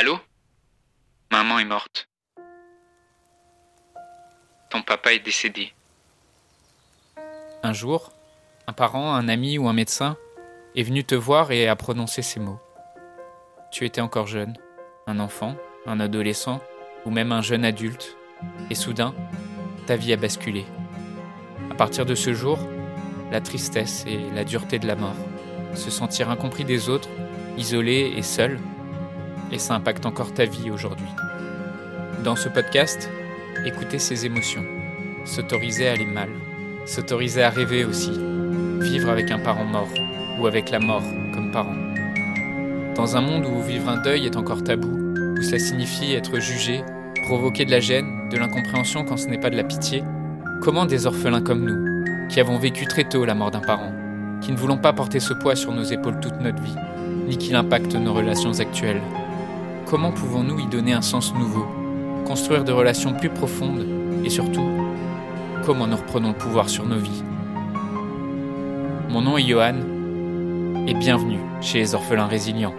Allô? Maman est morte. Ton papa est décédé. Un jour, un parent, un ami ou un médecin est venu te voir et a prononcé ces mots. Tu étais encore jeune, un enfant, un adolescent ou même un jeune adulte, et soudain, ta vie a basculé. À partir de ce jour, la tristesse et la dureté de la mort, se sentir incompris des autres, isolé et seul, et ça impacte encore ta vie aujourd'hui. Dans ce podcast, écouter ses émotions, s'autoriser à aller mal, s'autoriser à rêver aussi, vivre avec un parent mort ou avec la mort comme parent. Dans un monde où vivre un deuil est encore tabou, où ça signifie être jugé, provoquer de la gêne, de l'incompréhension quand ce n'est pas de la pitié, comment des orphelins comme nous, qui avons vécu très tôt la mort d'un parent, qui ne voulons pas porter ce poids sur nos épaules toute notre vie, ni qu'il impacte nos relations actuelles, comment pouvons-nous y donner un sens nouveau, construire des relations plus profondes et surtout, comment nous reprenons le pouvoir sur nos vies Mon nom est Johan et bienvenue chez les orphelins résilients.